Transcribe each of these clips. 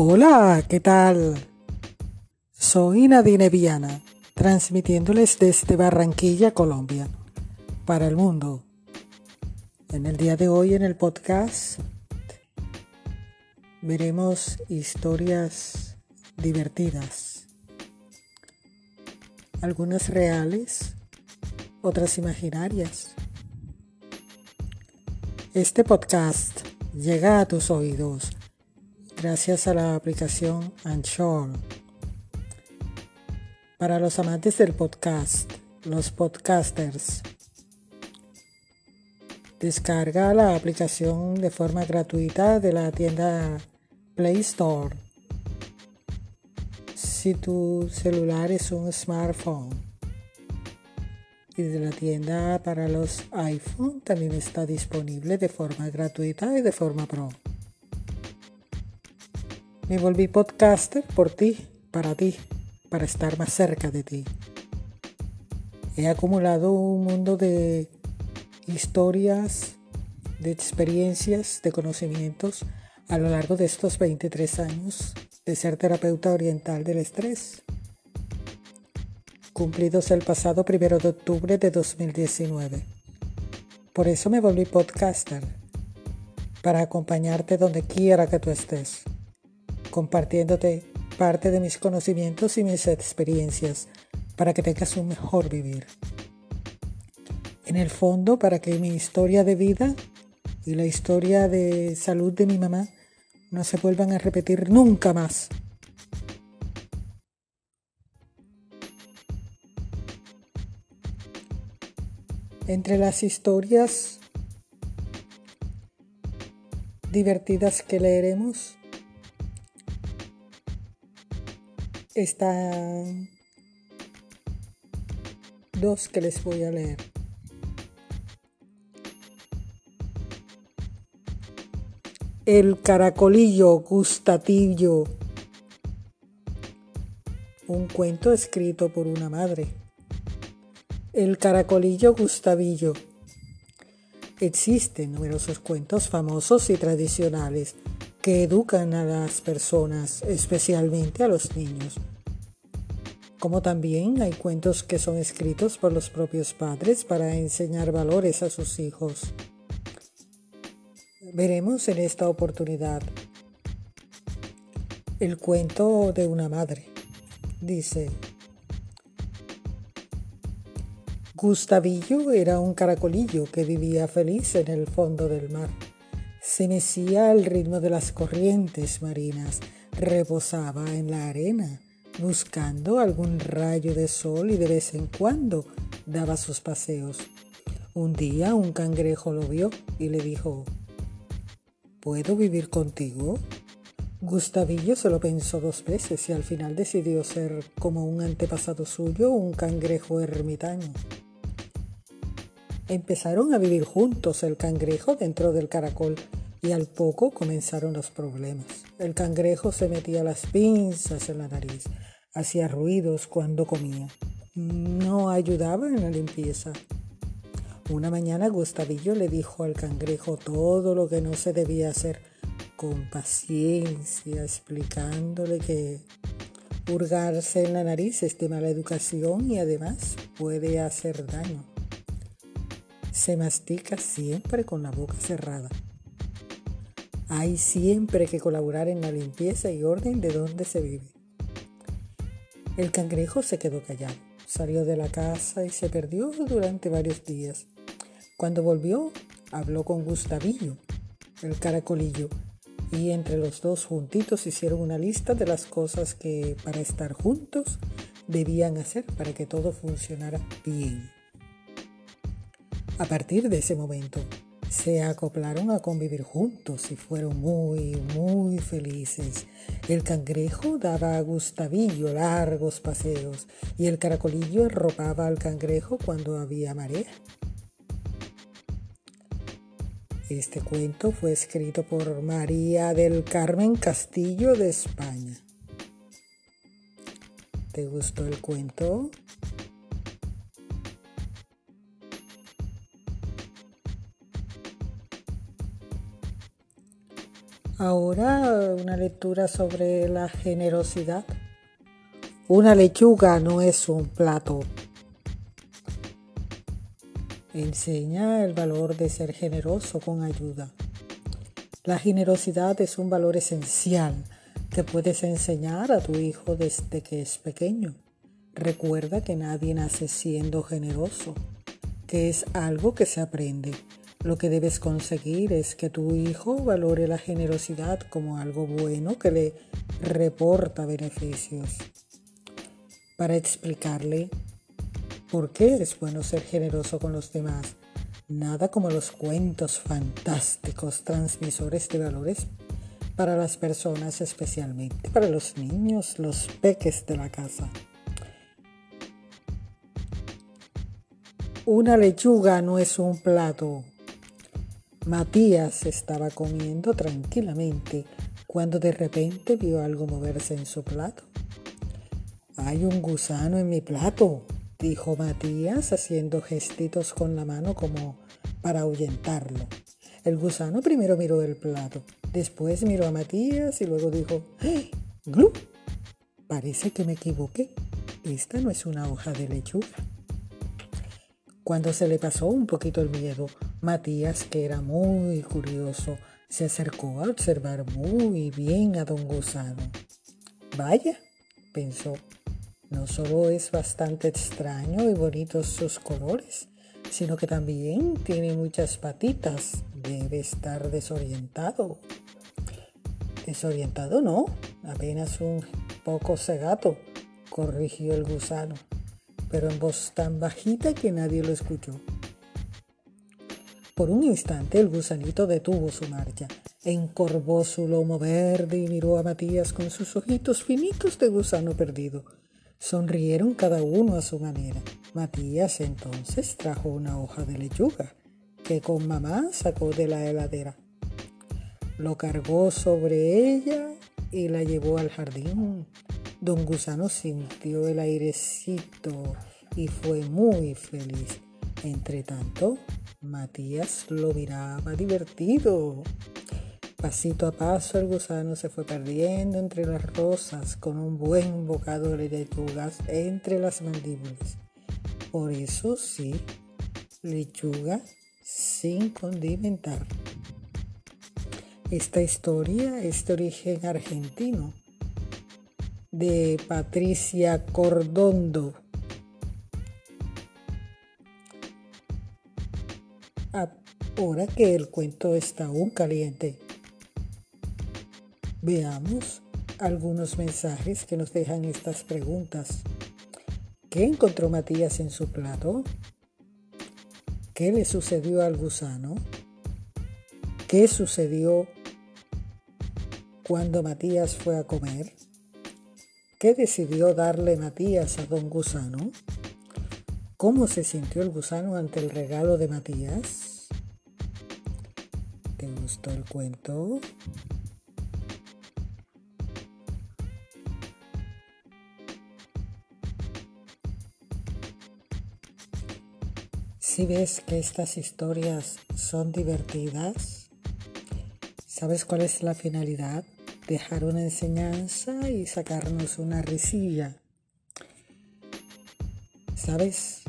Hola, ¿qué tal? Soy Nadine Viana, transmitiéndoles desde Barranquilla, Colombia, para el mundo. En el día de hoy en el podcast veremos historias divertidas, algunas reales, otras imaginarias. Este podcast llega a tus oídos gracias a la aplicación Anchor. Para los amantes del podcast, los podcasters, descarga la aplicación de forma gratuita de la tienda Play Store. Si tu celular es un smartphone y de la tienda para los iPhone también está disponible de forma gratuita y de forma pro. Me volví podcaster por ti, para ti, para estar más cerca de ti. He acumulado un mundo de historias, de experiencias, de conocimientos a lo largo de estos 23 años de ser terapeuta oriental del estrés, cumplidos el pasado primero de octubre de 2019. Por eso me volví podcaster, para acompañarte donde quiera que tú estés compartiéndote parte de mis conocimientos y mis experiencias para que tengas un mejor vivir. En el fondo, para que mi historia de vida y la historia de salud de mi mamá no se vuelvan a repetir nunca más. Entre las historias divertidas que leeremos, están dos que les voy a leer. El caracolillo gustatillo. Un cuento escrito por una madre. El caracolillo gustavillo. Existen numerosos cuentos famosos y tradicionales que educan a las personas, especialmente a los niños. Como también hay cuentos que son escritos por los propios padres para enseñar valores a sus hijos. Veremos en esta oportunidad el cuento de una madre. Dice, Gustavillo era un caracolillo que vivía feliz en el fondo del mar se mecía al ritmo de las corrientes marinas, reposaba en la arena, buscando algún rayo de sol y de vez en cuando daba sus paseos. Un día un cangrejo lo vio y le dijo, ¿Puedo vivir contigo? Gustavillo se lo pensó dos veces y al final decidió ser como un antepasado suyo, un cangrejo ermitaño. Empezaron a vivir juntos el cangrejo dentro del caracol y al poco comenzaron los problemas. El cangrejo se metía las pinzas en la nariz, hacía ruidos cuando comía. No ayudaba en la limpieza. Una mañana Gustavillo le dijo al cangrejo todo lo que no se debía hacer con paciencia, explicándole que hurgarse en la nariz es de mala educación y además puede hacer daño. Se mastica siempre con la boca cerrada. Hay siempre que colaborar en la limpieza y orden de donde se vive. El cangrejo se quedó callado, salió de la casa y se perdió durante varios días. Cuando volvió, habló con Gustavillo, el caracolillo, y entre los dos juntitos hicieron una lista de las cosas que para estar juntos debían hacer para que todo funcionara bien. A partir de ese momento, se acoplaron a convivir juntos y fueron muy, muy felices. El cangrejo daba a Gustavillo largos paseos y el caracolillo arropaba al cangrejo cuando había marea. Este cuento fue escrito por María del Carmen Castillo de España. ¿Te gustó el cuento? Ahora una lectura sobre la generosidad. Una lechuga no es un plato. Enseña el valor de ser generoso con ayuda. La generosidad es un valor esencial que puedes enseñar a tu hijo desde que es pequeño. Recuerda que nadie nace siendo generoso, que es algo que se aprende lo que debes conseguir es que tu hijo valore la generosidad como algo bueno que le reporta beneficios. Para explicarle por qué es bueno ser generoso con los demás, nada como los cuentos fantásticos transmisores de valores para las personas, especialmente para los niños, los peques de la casa. Una lechuga no es un plato, Matías estaba comiendo tranquilamente cuando de repente vio algo moverse en su plato. Hay un gusano en mi plato, dijo Matías haciendo gestitos con la mano como para ahuyentarlo. El gusano primero miró el plato, después miró a Matías y luego dijo, ¡Eh! ¡Glu! Parece que me equivoqué. Esta no es una hoja de lechuga. Cuando se le pasó un poquito el miedo, Matías, que era muy curioso, se acercó a observar muy bien a don Gusano. Vaya, pensó, no solo es bastante extraño y bonitos sus colores, sino que también tiene muchas patitas. Debe estar desorientado. Desorientado no, apenas un poco cegato, corrigió el gusano pero en voz tan bajita que nadie lo escuchó. Por un instante el gusanito detuvo su marcha, encorvó su lomo verde y miró a Matías con sus ojitos finitos de gusano perdido. Sonrieron cada uno a su manera. Matías entonces trajo una hoja de lechuga que con mamá sacó de la heladera. Lo cargó sobre ella y la llevó al jardín. Don Gusano sintió el airecito y fue muy feliz. Entre tanto, Matías lo miraba divertido. Pasito a paso el gusano se fue perdiendo entre las rosas con un buen bocado de lechugas entre las mandíbulas. Por eso sí, lechuga sin condimentar. Esta historia es de origen argentino de Patricia Cordondo. Ahora que el cuento está aún caliente, veamos algunos mensajes que nos dejan estas preguntas. ¿Qué encontró Matías en su plato? ¿Qué le sucedió al gusano? ¿Qué sucedió cuando Matías fue a comer? ¿Qué decidió darle Matías a don Gusano? ¿Cómo se sintió el gusano ante el regalo de Matías? ¿Te gustó el cuento? Si ves que estas historias son divertidas, ¿sabes cuál es la finalidad? dejar una enseñanza y sacarnos una risilla. ¿Sabes?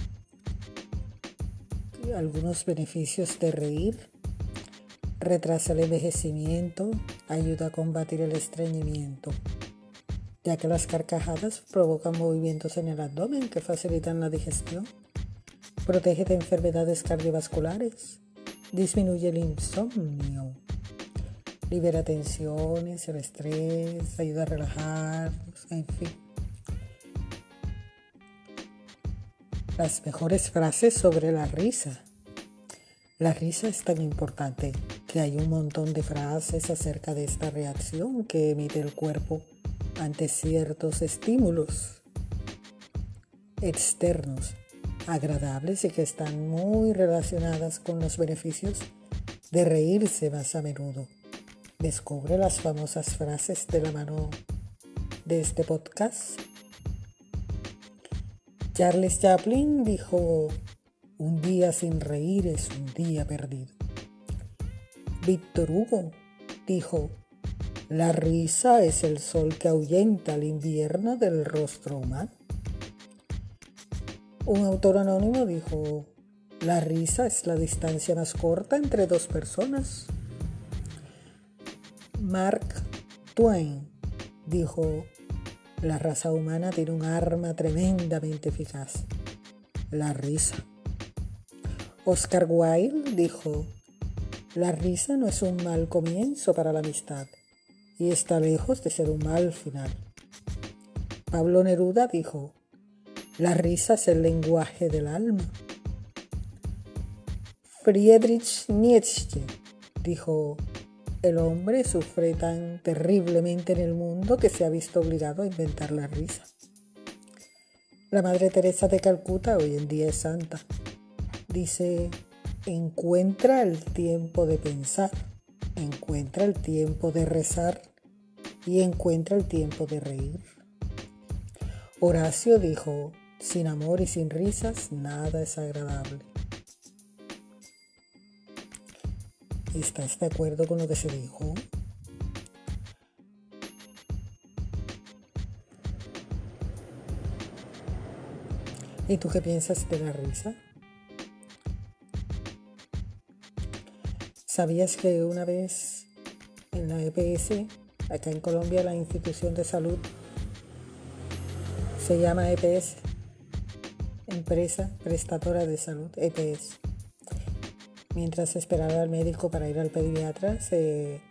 Algunos beneficios de reír. Retrasa el envejecimiento, ayuda a combatir el estreñimiento, ya que las carcajadas provocan movimientos en el abdomen que facilitan la digestión. Protege de enfermedades cardiovasculares, disminuye el insomnio, libera tensiones, el estrés, ayuda a relajarnos, en fin. Las mejores frases sobre la risa. La risa es tan importante que hay un montón de frases acerca de esta reacción que emite el cuerpo ante ciertos estímulos externos agradables y que están muy relacionadas con los beneficios de reírse más a menudo. Descubre las famosas frases de la mano de este podcast. Charles Chaplin dijo, un día sin reír es un día perdido. Víctor Hugo dijo, La risa es el sol que ahuyenta el invierno del rostro humano. Un autor anónimo dijo, la risa es la distancia más corta entre dos personas. Mark Twain dijo, la raza humana tiene un arma tremendamente eficaz, la risa. Oscar Wilde dijo, la risa no es un mal comienzo para la amistad y está lejos de ser un mal final. Pablo Neruda dijo, la risa es el lenguaje del alma. Friedrich Nietzsche dijo, el hombre sufre tan terriblemente en el mundo que se ha visto obligado a inventar la risa. La Madre Teresa de Calcuta hoy en día es santa. Dice, encuentra el tiempo de pensar, encuentra el tiempo de rezar y encuentra el tiempo de reír. Horacio dijo, sin amor y sin risas, nada es agradable. ¿Estás de acuerdo con lo que se dijo? ¿Y tú qué piensas de la risa? ¿Sabías que una vez en la EPS, acá en Colombia, la institución de salud se llama EPS, Empresa Prestadora de Salud, EPS? Mientras esperaba al médico para ir al pediatra, se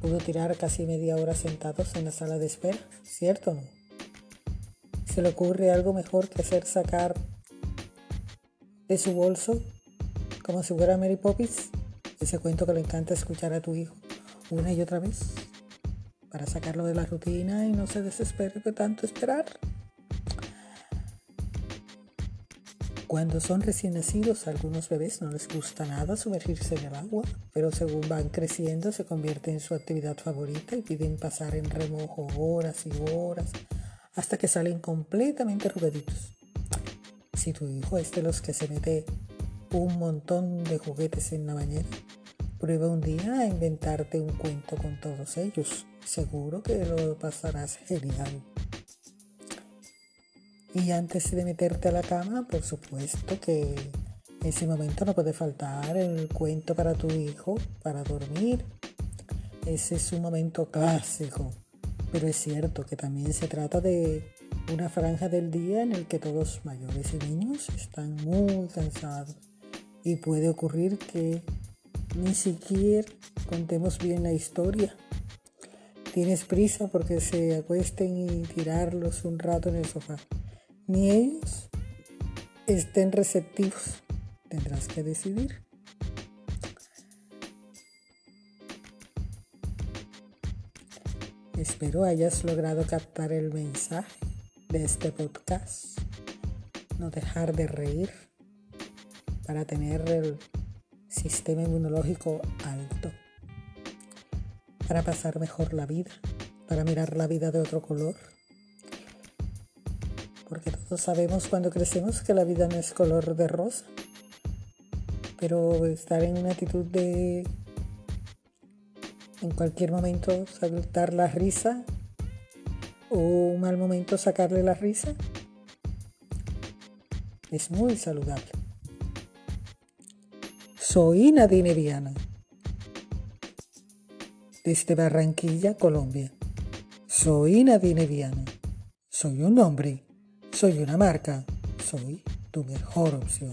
pudo tirar casi media hora sentados en la sala de espera, ¿cierto? ¿Se le ocurre algo mejor que hacer sacar de su bolso, como si fuera Mary Poppins, ese cuento que le encanta escuchar a tu hijo una y otra vez, para sacarlo de la rutina y no se desespere de tanto esperar? Cuando son recién nacidos, a algunos bebés no les gusta nada sumergirse en el agua, pero según van creciendo se convierte en su actividad favorita y piden pasar en remojo horas y horas hasta que salen completamente arrugaditos. Si tu hijo es de los que se mete un montón de juguetes en la bañera, prueba un día a inventarte un cuento con todos ellos. Seguro que lo pasarás genial. Y antes de meterte a la cama, por supuesto que ese momento no puede faltar el cuento para tu hijo, para dormir. Ese es un momento clásico, pero es cierto que también se trata de una franja del día en el que todos mayores y niños están muy cansados y puede ocurrir que ni siquiera contemos bien la historia. Tienes prisa porque se acuesten y tirarlos un rato en el sofá ni ellos estén receptivos. Tendrás que decidir. Espero hayas logrado captar el mensaje de este podcast. No dejar de reír para tener el sistema inmunológico alto. Para pasar mejor la vida. Para mirar la vida de otro color porque todos sabemos cuando crecemos que la vida no es color de rosa, pero estar en una actitud de en cualquier momento saltar la risa o un mal momento sacarle la risa es muy saludable. Soy Nadine Viana, desde Barranquilla, Colombia. Soy Nadine Viana. Soy un hombre soy una marca, soy tu mejor opción.